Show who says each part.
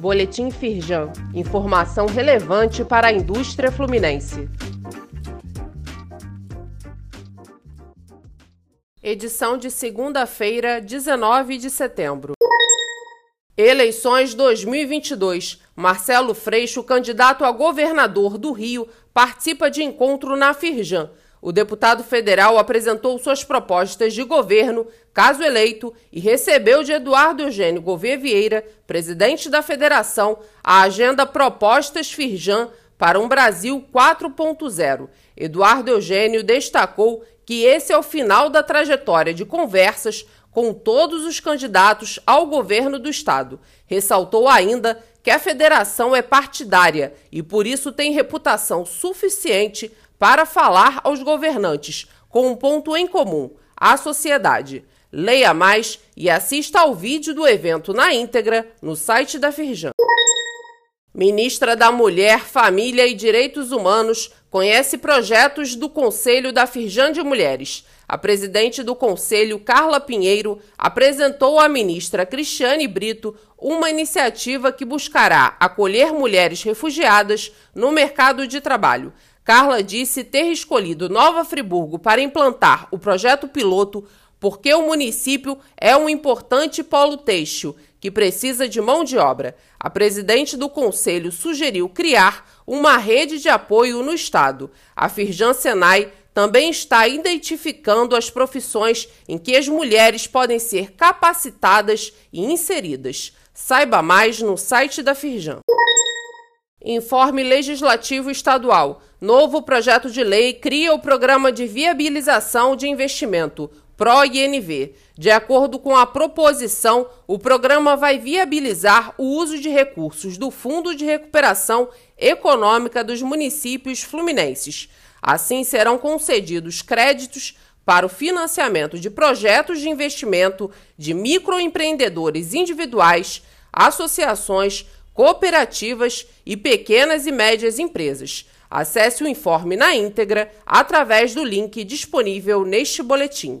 Speaker 1: Boletim Firjan. Informação relevante para a indústria fluminense. Edição de segunda-feira, 19 de setembro. Eleições 2022. Marcelo Freixo, candidato a governador do Rio, participa de encontro na Firjan. O deputado federal apresentou suas propostas de governo, caso eleito, e recebeu de Eduardo Eugênio Gouveia Vieira, presidente da federação, a agenda Propostas Firjan para um Brasil 4.0. Eduardo Eugênio destacou que esse é o final da trajetória de conversas com todos os candidatos ao governo do estado. Ressaltou ainda que a federação é partidária e por isso tem reputação suficiente para falar aos governantes com um ponto em comum: a sociedade. Leia mais e assista ao vídeo do evento na íntegra no site da Firjan. Ministra da Mulher, Família e Direitos Humanos conhece projetos do Conselho da Firjan de Mulheres. A presidente do Conselho, Carla Pinheiro, apresentou à ministra Cristiane Brito uma iniciativa que buscará acolher mulheres refugiadas no mercado de trabalho. Carla disse ter escolhido Nova Friburgo para implantar o projeto piloto porque o município é um importante polo têxtil que precisa de mão de obra. A presidente do conselho sugeriu criar uma rede de apoio no estado. A Firjan Senai também está identificando as profissões em que as mulheres podem ser capacitadas e inseridas. Saiba mais no site da Firjan. Informe Legislativo Estadual. Novo projeto de lei cria o Programa de Viabilização de Investimento, PRO-INV. De acordo com a proposição, o programa vai viabilizar o uso de recursos do Fundo de Recuperação Econômica dos Municípios Fluminenses. Assim, serão concedidos créditos para o financiamento de projetos de investimento de microempreendedores individuais, associações, cooperativas e pequenas e médias empresas. Acesse o informe na íntegra através do link disponível neste boletim.